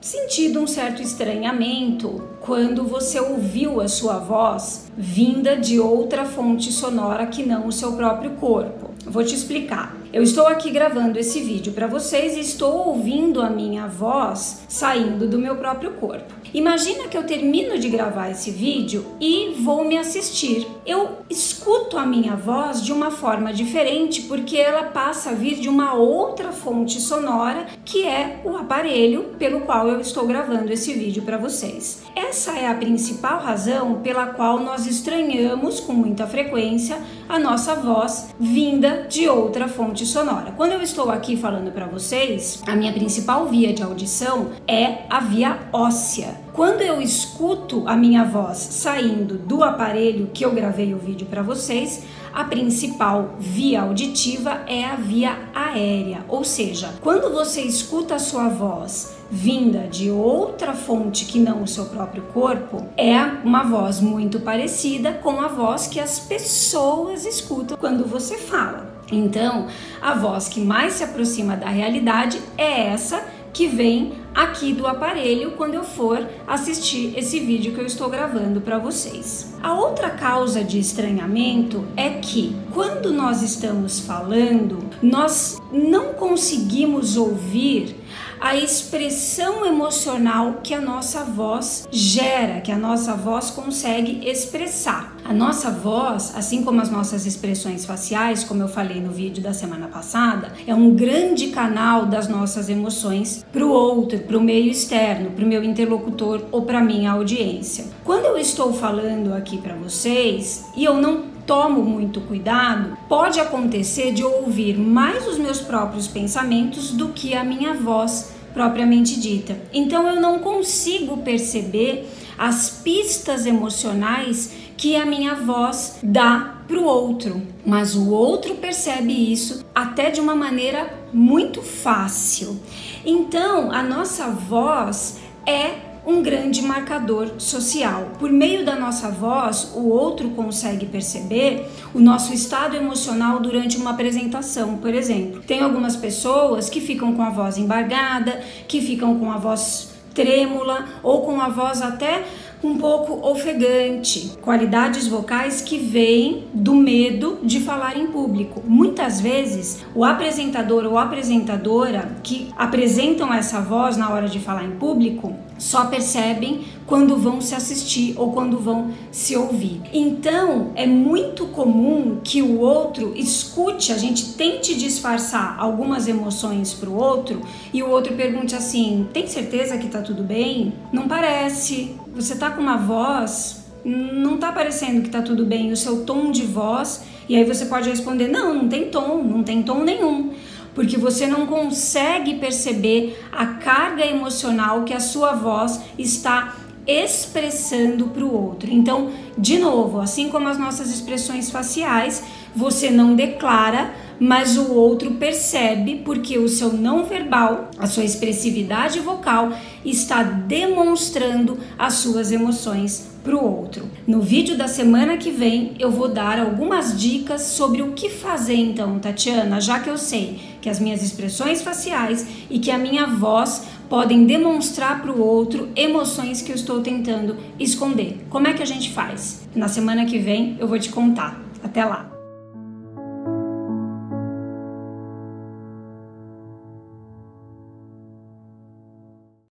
sentido um certo estranhamento quando você ouviu a sua voz vinda de outra fonte sonora que não o seu próprio corpo. Vou te explicar. Eu estou aqui gravando esse vídeo para vocês e estou ouvindo a minha voz saindo do meu próprio corpo. Imagina que eu termino de gravar esse vídeo e vou me assistir. Eu escuto a minha voz de uma forma diferente porque ela passa a vir de uma outra fonte sonora que é o aparelho pelo qual eu estou gravando esse vídeo para vocês. Essa é a principal razão pela qual nós estranhamos com muita frequência a nossa voz vinda de outra fonte sonora. Quando eu estou aqui falando para vocês, a minha principal via de audição é a via óssea. Quando eu escuto a minha voz saindo do aparelho que eu gravei o vídeo para vocês, a principal via auditiva é a via aérea, ou seja, quando você escuta a sua voz vinda de outra fonte que não o seu próprio corpo, é uma voz muito parecida com a voz que as pessoas escutam quando você fala. Então, a voz que mais se aproxima da realidade é essa que vem aqui do aparelho quando eu for assistir esse vídeo que eu estou gravando para vocês. A outra causa de estranhamento é que quando nós estamos falando, nós não conseguimos ouvir a expressão emocional que a nossa voz gera, que a nossa voz consegue expressar. A nossa voz, assim como as nossas expressões faciais, como eu falei no vídeo da semana passada, é um grande canal das nossas emoções para o outro, para o meio externo, para o meu interlocutor ou para minha audiência. Quando eu estou falando aqui para vocês e eu não tomo muito cuidado, pode acontecer de ouvir mais os meus próprios pensamentos do que a minha voz propriamente dita. Então eu não consigo perceber as pistas emocionais que a minha voz dá para o outro, mas o outro percebe isso até de uma maneira muito fácil. Então a nossa voz é um grande marcador social. Por meio da nossa voz, o outro consegue perceber o nosso estado emocional durante uma apresentação, por exemplo. Tem algumas pessoas que ficam com a voz embargada, que ficam com a voz trêmula ou com a voz até um pouco ofegante, qualidades vocais que vêm do medo de falar em público. Muitas vezes, o apresentador ou apresentadora que apresentam essa voz na hora de falar em público só percebem quando vão se assistir ou quando vão se ouvir. Então, é muito comum que o outro escute, a gente tente disfarçar algumas emoções para o outro e o outro pergunte assim: "Tem certeza que tá tudo bem?" Não parece. Você tá com uma voz não tá parecendo que tá tudo bem, o seu tom de voz, e aí você pode responder: "Não, não tem tom, não tem tom nenhum" porque você não consegue perceber a carga emocional que a sua voz está expressando para o outro. Então, de novo, assim como as nossas expressões faciais, você não declara, mas o outro percebe porque o seu não verbal, a sua expressividade vocal está demonstrando as suas emoções para o outro. No vídeo da semana que vem eu vou dar algumas dicas sobre o que fazer então, Tatiana, já que eu sei que as minhas expressões faciais e que a minha voz podem demonstrar para o outro emoções que eu estou tentando esconder. Como é que a gente faz? Na semana que vem eu vou te contar. Até lá!